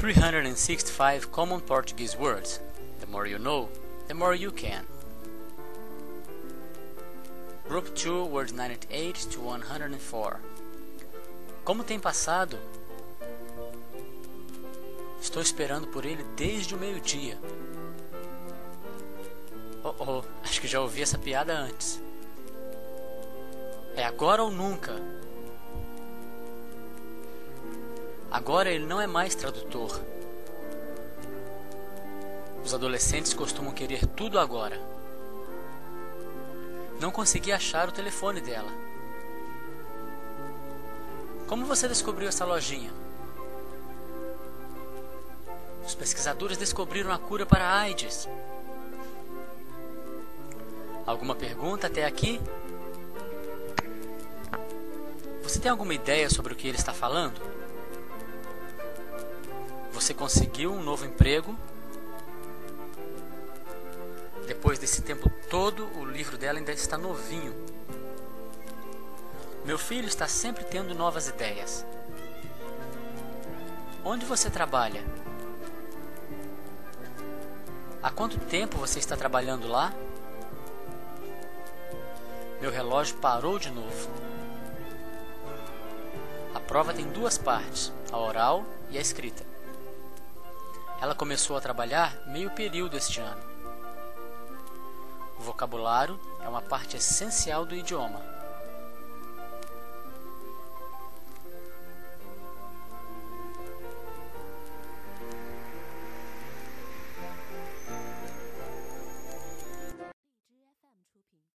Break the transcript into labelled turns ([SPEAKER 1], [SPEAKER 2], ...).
[SPEAKER 1] 365 Common Portuguese Words. The more you know, the more you can. Group 2, words 98 to 104. Como tem passado? Estou esperando por ele desde o meio-dia. Oh oh, acho que já ouvi essa piada antes. É agora ou nunca. Agora ele não é mais tradutor. Os adolescentes costumam querer tudo agora. Não consegui achar o telefone dela. Como você descobriu essa lojinha? Os pesquisadores descobriram a cura para a AIDS. Alguma pergunta até aqui? Você tem alguma ideia sobre o que ele está falando? Você conseguiu um novo emprego? Depois desse tempo todo, o livro dela ainda está novinho. Meu filho está sempre tendo novas ideias. Onde você trabalha? Há quanto tempo você está trabalhando lá? Meu relógio parou de novo. A prova tem duas partes, a oral e a escrita. Ela começou a trabalhar meio período este ano. O vocabulário é uma parte essencial do idioma.